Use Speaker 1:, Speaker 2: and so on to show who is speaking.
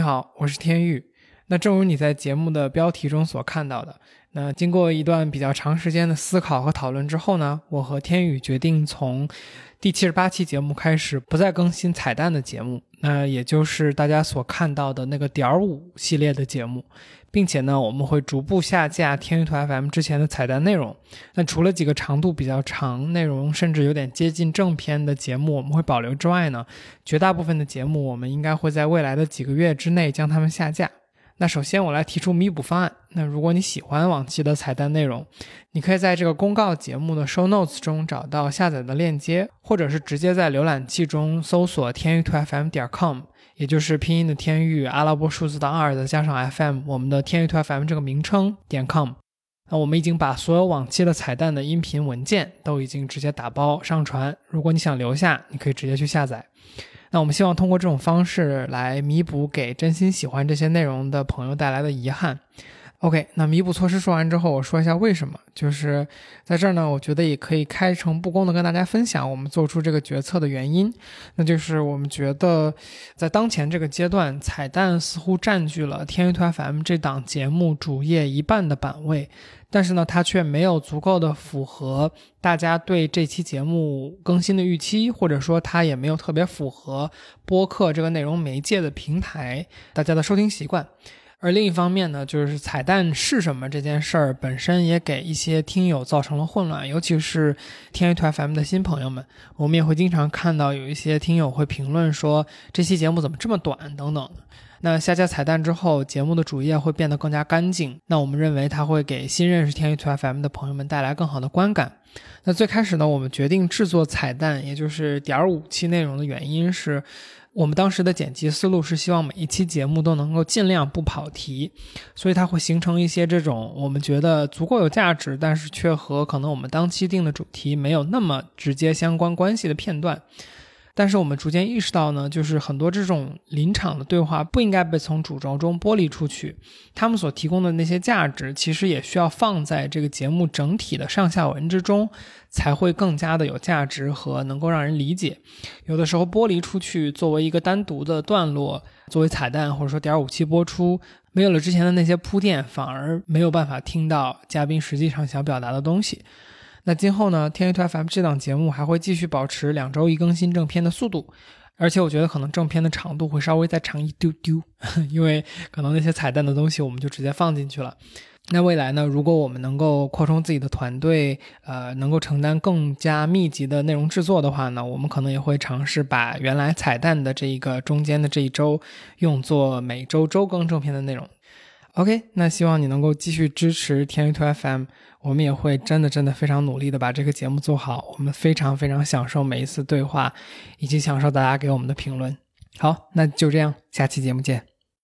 Speaker 1: 你好，我是天宇。那正如你在节目的标题中所看到的，那经过一段比较长时间的思考和讨论之后呢，我和天宇决定从第七十八期节目开始不再更新彩蛋的节目，那也就是大家所看到的那个点五系列的节目。并且呢，我们会逐步下架天宇图 FM 之前的彩蛋内容。那除了几个长度比较长、内容甚至有点接近正片的节目我们会保留之外呢，绝大部分的节目我们应该会在未来的几个月之内将它们下架。那首先我来提出弥补方案。那如果你喜欢往期的彩蛋内容，你可以在这个公告节目的 show notes 中找到下载的链接，或者是直接在浏览器中搜索天娱图 FM 点 com。也就是拼音的天域，阿拉伯数字的二，再加上 FM，我们的天域 to FM 这个名称点 com。那我们已经把所有往期的彩蛋的音频文件都已经直接打包上传。如果你想留下，你可以直接去下载。那我们希望通过这种方式来弥补给真心喜欢这些内容的朋友带来的遗憾。OK，那弥补措施说完之后，我说一下为什么。就是在这儿呢，我觉得也可以开诚布公的跟大家分享我们做出这个决策的原因。那就是我们觉得，在当前这个阶段，彩蛋似乎占据了天娱团 FM 这档节目主页一半的版位，但是呢，它却没有足够的符合大家对这期节目更新的预期，或者说它也没有特别符合播客这个内容媒介的平台大家的收听习惯。而另一方面呢，就是彩蛋是什么这件事儿本身也给一些听友造成了混乱，尤其是天娱团 FM 的新朋友们，我们也会经常看到有一些听友会评论说这期节目怎么这么短等等。那下架彩蛋之后，节目的主页会变得更加干净，那我们认为它会给新认识天娱团 FM 的朋友们带来更好的观感。那最开始呢，我们决定制作彩蛋，也就是点五期内容的原因是。我们当时的剪辑思路是希望每一期节目都能够尽量不跑题，所以它会形成一些这种我们觉得足够有价值，但是却和可能我们当期定的主题没有那么直接相关关系的片段。但是我们逐渐意识到呢，就是很多这种临场的对话不应该被从主轴中剥离出去，他们所提供的那些价值，其实也需要放在这个节目整体的上下文之中，才会更加的有价值和能够让人理解。有的时候剥离出去，作为一个单独的段落，作为彩蛋或者说点五期播出，没有了之前的那些铺垫，反而没有办法听到嘉宾实际上想表达的东西。那今后呢？天娱团 FM 这档节目还会继续保持两周一更新正片的速度，而且我觉得可能正片的长度会稍微再长一丢丢，因为可能那些彩蛋的东西我们就直接放进去了。那未来呢？如果我们能够扩充自己的团队，呃，能够承担更加密集的内容制作的话呢，我们可能也会尝试把原来彩蛋的这一个中间的这一周用作每周周更正片的内容。OK，那希望你能够继续支持天娱 to FM，我们也会真的真的非常努力的把这个节目做好。我们非常非常享受每一次对话，以及享受大家给我们的评论。好，那就这样，下期节目见。